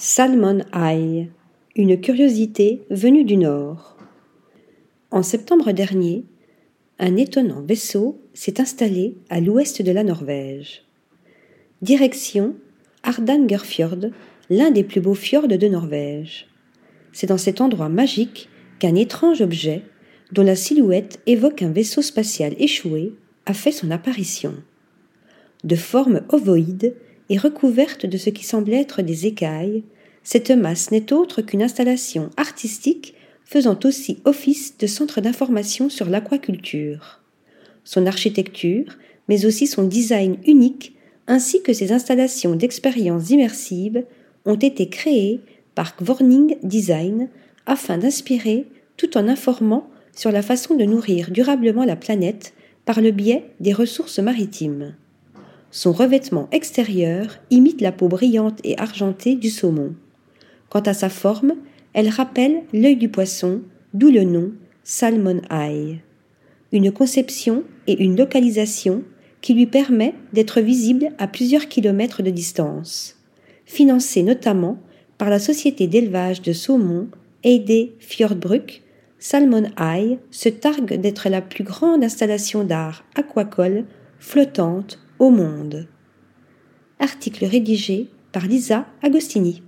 Salmon Eye, une curiosité venue du Nord. En septembre dernier, un étonnant vaisseau s'est installé à l'ouest de la Norvège. Direction Ardangerfjord, l'un des plus beaux fjords de Norvège. C'est dans cet endroit magique qu'un étrange objet, dont la silhouette évoque un vaisseau spatial échoué, a fait son apparition. De forme ovoïde, et recouverte de ce qui semble être des écailles, cette masse n'est autre qu'une installation artistique faisant aussi office de centre d'information sur l'aquaculture. Son architecture, mais aussi son design unique, ainsi que ses installations d'expériences immersives, ont été créées par Gvorning Design afin d'inspirer tout en informant sur la façon de nourrir durablement la planète par le biais des ressources maritimes. Son revêtement extérieur imite la peau brillante et argentée du saumon. Quant à sa forme, elle rappelle l'œil du poisson, d'où le nom Salmon Eye. Une conception et une localisation qui lui permet d'être visible à plusieurs kilomètres de distance. Financée notamment par la société d'élevage de saumon Eide Fjordbruk, Salmon Eye se targue d'être la plus grande installation d'art aquacole flottante au monde. Article rédigé par Lisa Agostini.